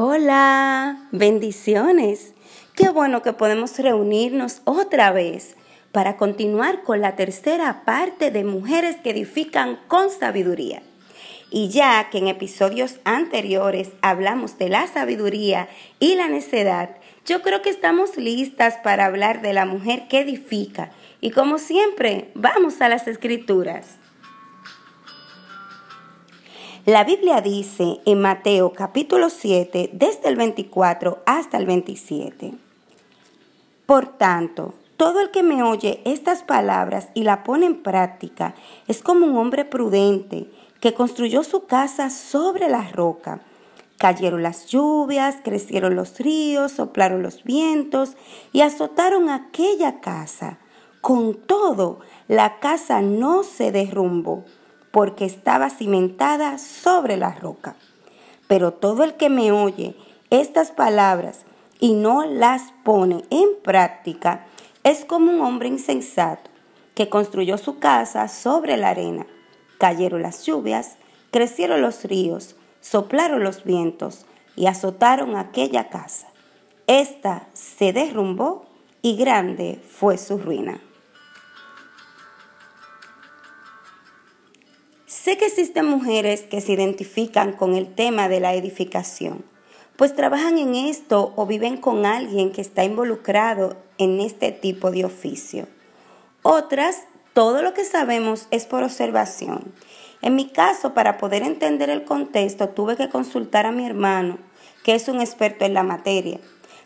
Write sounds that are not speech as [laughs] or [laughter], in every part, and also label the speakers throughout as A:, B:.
A: Hola, bendiciones. Qué bueno que podemos reunirnos otra vez para continuar con la tercera parte de Mujeres que edifican con sabiduría. Y ya que en episodios anteriores hablamos de la sabiduría y la necedad, yo creo que estamos listas para hablar de la mujer que edifica. Y como siempre, vamos a las escrituras. La Biblia dice en Mateo capítulo 7, desde el 24 hasta el 27. Por tanto, todo el que me oye estas palabras y la pone en práctica es como un hombre prudente que construyó su casa sobre la roca. Cayeron las lluvias, crecieron los ríos, soplaron los vientos y azotaron aquella casa. Con todo, la casa no se derrumbó porque estaba cimentada sobre la roca. Pero todo el que me oye estas palabras y no las pone en práctica es como un hombre insensato que construyó su casa sobre la arena. Cayeron las lluvias, crecieron los ríos, soplaron los vientos y azotaron aquella casa. Esta se derrumbó y grande fue su ruina. Sé que existen mujeres que se identifican con el tema de la edificación, pues trabajan en esto o viven con alguien que está involucrado en este tipo de oficio. Otras, todo lo que sabemos es por observación. En mi caso, para poder entender el contexto, tuve que consultar a mi hermano, que es un experto en la materia.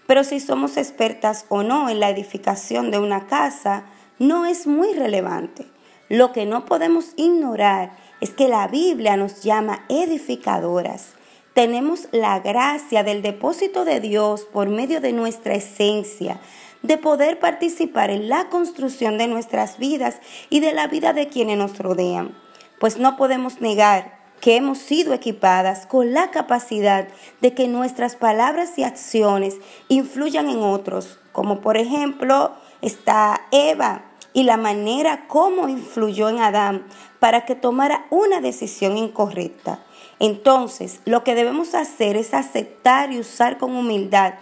A: Pero si somos expertas o no en la edificación de una casa, no es muy relevante. Lo que no podemos ignorar es que la Biblia nos llama edificadoras. Tenemos la gracia del depósito de Dios por medio de nuestra esencia, de poder participar en la construcción de nuestras vidas y de la vida de quienes nos rodean. Pues no podemos negar que hemos sido equipadas con la capacidad de que nuestras palabras y acciones influyan en otros, como por ejemplo está Eva y la manera como influyó en Adán para que tomara una decisión incorrecta. Entonces, lo que debemos hacer es aceptar y usar con humildad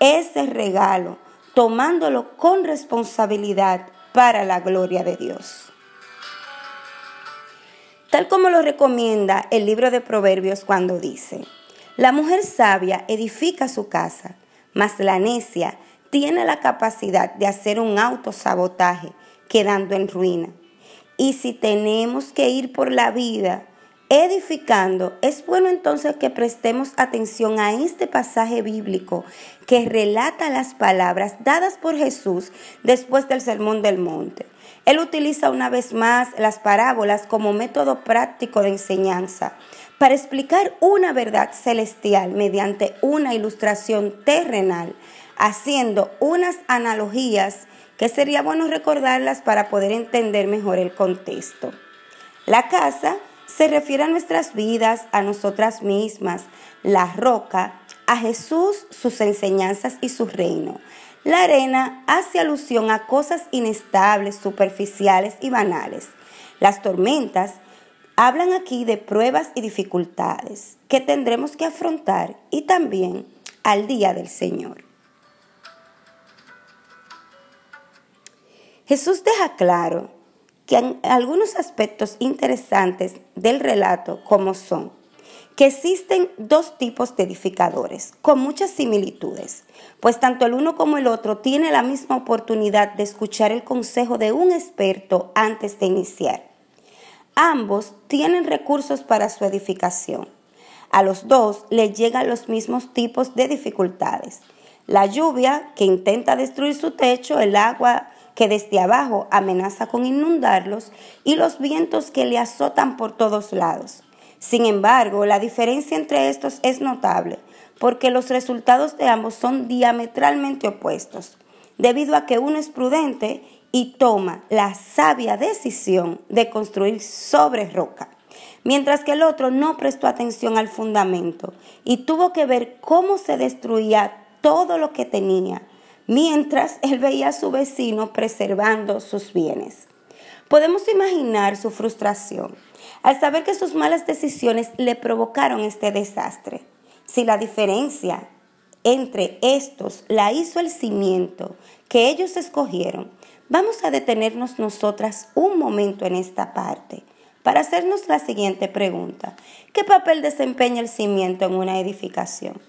A: ese regalo, tomándolo con responsabilidad para la gloria de Dios. Tal como lo recomienda el libro de Proverbios cuando dice, la mujer sabia edifica su casa, mas la necia tiene la capacidad de hacer un autosabotaje quedando en ruina. Y si tenemos que ir por la vida edificando, es bueno entonces que prestemos atención a este pasaje bíblico que relata las palabras dadas por Jesús después del Sermón del Monte. Él utiliza una vez más las parábolas como método práctico de enseñanza para explicar una verdad celestial mediante una ilustración terrenal, haciendo unas analogías que sería bueno recordarlas para poder entender mejor el contexto. La casa se refiere a nuestras vidas, a nosotras mismas, la roca, a Jesús, sus enseñanzas y su reino. La arena hace alusión a cosas inestables, superficiales y banales. Las tormentas hablan aquí de pruebas y dificultades que tendremos que afrontar y también al día del Señor. Jesús deja claro que algunos aspectos interesantes del relato como son que existen dos tipos de edificadores con muchas similitudes, pues tanto el uno como el otro tiene la misma oportunidad de escuchar el consejo de un experto antes de iniciar. Ambos tienen recursos para su edificación. A los dos les llegan los mismos tipos de dificultades. La lluvia que intenta destruir su techo, el agua que desde abajo amenaza con inundarlos y los vientos que le azotan por todos lados. Sin embargo, la diferencia entre estos es notable, porque los resultados de ambos son diametralmente opuestos, debido a que uno es prudente y toma la sabia decisión de construir sobre roca, mientras que el otro no prestó atención al fundamento y tuvo que ver cómo se destruía todo lo que tenía mientras él veía a su vecino preservando sus bienes. Podemos imaginar su frustración al saber que sus malas decisiones le provocaron este desastre. si la diferencia entre estos la hizo el cimiento que ellos escogieron, vamos a detenernos nosotras un momento en esta parte para hacernos la siguiente pregunta. ¿Qué papel desempeña el cimiento en una edificación?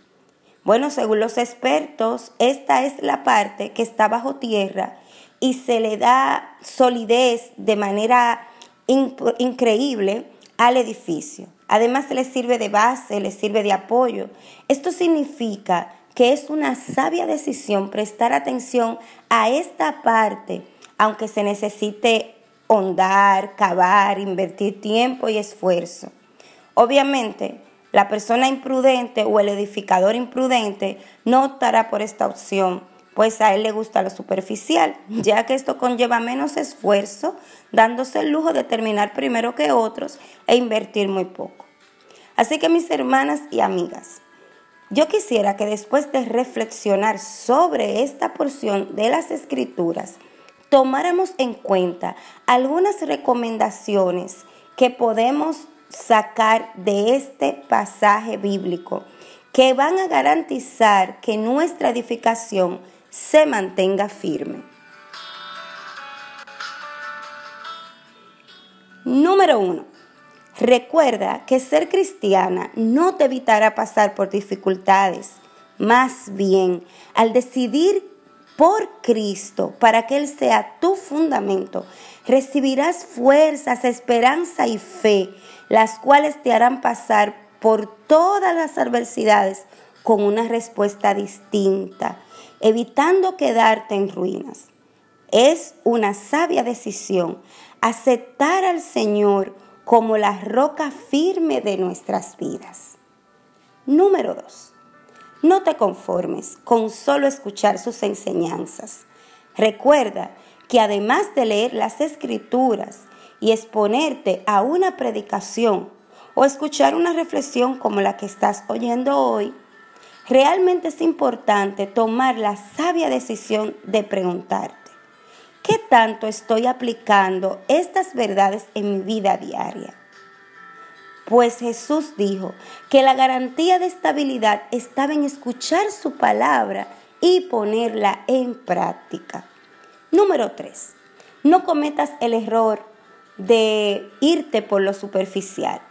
A: Bueno, según los expertos, esta es la parte que está bajo tierra y se le da solidez de manera increíble al edificio. Además, le sirve de base, le sirve de apoyo. Esto significa que es una sabia decisión prestar atención a esta parte, aunque se necesite hondar, cavar, invertir tiempo y esfuerzo. Obviamente, la persona imprudente o el edificador imprudente no optará por esta opción, pues a él le gusta lo superficial, [laughs] ya que esto conlleva menos esfuerzo, dándose el lujo de terminar primero que otros e invertir muy poco. Así que mis hermanas y amigas, yo quisiera que después de reflexionar sobre esta porción de las escrituras, tomáramos en cuenta algunas recomendaciones que podemos sacar de este pasaje bíblico que van a garantizar que nuestra edificación se mantenga firme. Número uno, recuerda que ser cristiana no te evitará pasar por dificultades. Más bien, al decidir por Cristo para que Él sea tu fundamento, recibirás fuerzas, esperanza y fe las cuales te harán pasar por todas las adversidades con una respuesta distinta, evitando quedarte en ruinas. Es una sabia decisión aceptar al Señor como la roca firme de nuestras vidas. Número 2. No te conformes con solo escuchar sus enseñanzas. Recuerda que además de leer las escrituras y exponerte a una predicación o escuchar una reflexión como la que estás oyendo hoy, realmente es importante tomar la sabia decisión de preguntarte, ¿qué tanto estoy aplicando estas verdades en mi vida diaria? Pues Jesús dijo que la garantía de estabilidad estaba en escuchar su palabra y ponerla en práctica. Número 3. No cometas el error de irte por lo superficial,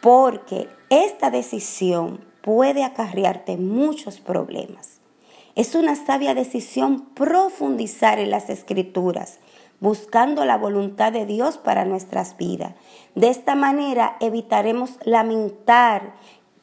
A: porque esta decisión puede acarrearte muchos problemas. Es una sabia decisión profundizar en las escrituras, buscando la voluntad de Dios para nuestras vidas. De esta manera evitaremos lamentar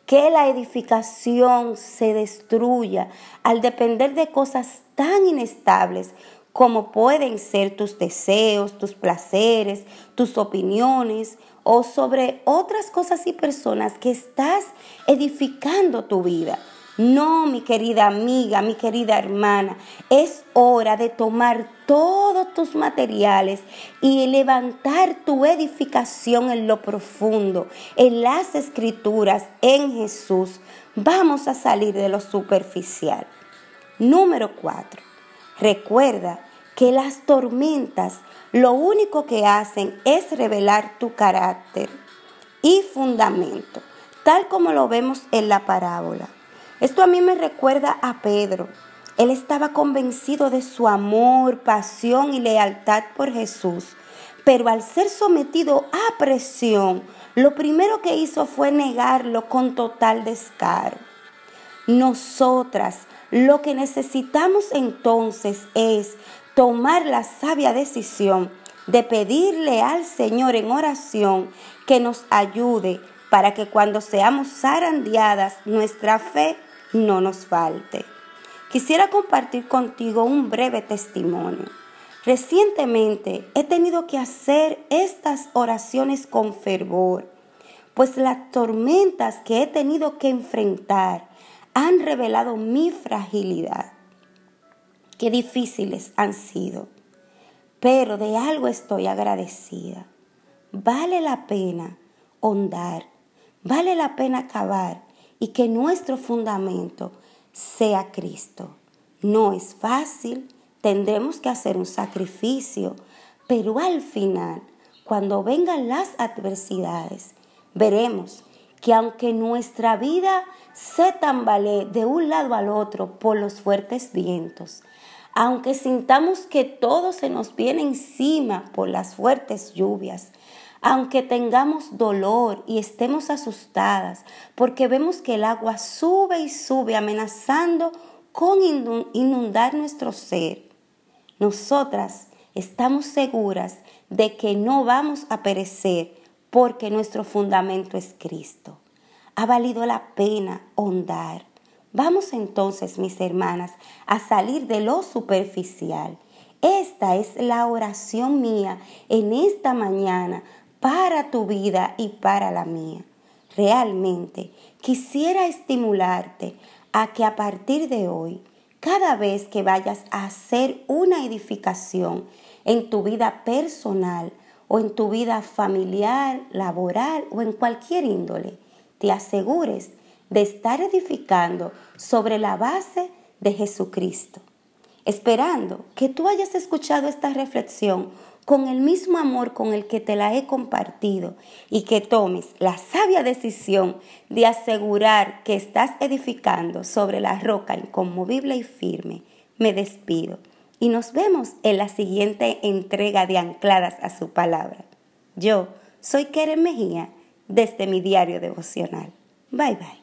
A: que la edificación se destruya al depender de cosas tan inestables como pueden ser tus deseos, tus placeres, tus opiniones o sobre otras cosas y personas que estás edificando tu vida. No, mi querida amiga, mi querida hermana, es hora de tomar todos tus materiales y levantar tu edificación en lo profundo, en las escrituras, en Jesús. Vamos a salir de lo superficial. Número cuatro. Recuerda que las tormentas lo único que hacen es revelar tu carácter y fundamento, tal como lo vemos en la parábola. Esto a mí me recuerda a Pedro. Él estaba convencido de su amor, pasión y lealtad por Jesús, pero al ser sometido a presión, lo primero que hizo fue negarlo con total descaro. Nosotras lo que necesitamos entonces es tomar la sabia decisión de pedirle al Señor en oración que nos ayude para que cuando seamos zarandeadas nuestra fe no nos falte. Quisiera compartir contigo un breve testimonio. Recientemente he tenido que hacer estas oraciones con fervor, pues las tormentas que he tenido que enfrentar han revelado mi fragilidad qué difíciles han sido, pero de algo estoy agradecida. Vale la pena hondar, vale la pena cavar y que nuestro fundamento sea Cristo. No es fácil, tendremos que hacer un sacrificio, pero al final, cuando vengan las adversidades, veremos que aunque nuestra vida se tambalee de un lado al otro por los fuertes vientos, aunque sintamos que todo se nos viene encima por las fuertes lluvias, aunque tengamos dolor y estemos asustadas porque vemos que el agua sube y sube amenazando con inundar nuestro ser, nosotras estamos seguras de que no vamos a perecer porque nuestro fundamento es Cristo. Ha valido la pena hondar. Vamos entonces, mis hermanas, a salir de lo superficial. Esta es la oración mía en esta mañana para tu vida y para la mía. Realmente quisiera estimularte a que a partir de hoy, cada vez que vayas a hacer una edificación en tu vida personal o en tu vida familiar, laboral o en cualquier índole, te asegures de estar edificando sobre la base de Jesucristo, esperando que tú hayas escuchado esta reflexión con el mismo amor con el que te la he compartido y que tomes la sabia decisión de asegurar que estás edificando sobre la roca inconmovible y firme, me despido y nos vemos en la siguiente entrega de Ancladas a su palabra. Yo soy Keren Mejía desde mi diario devocional. Bye bye.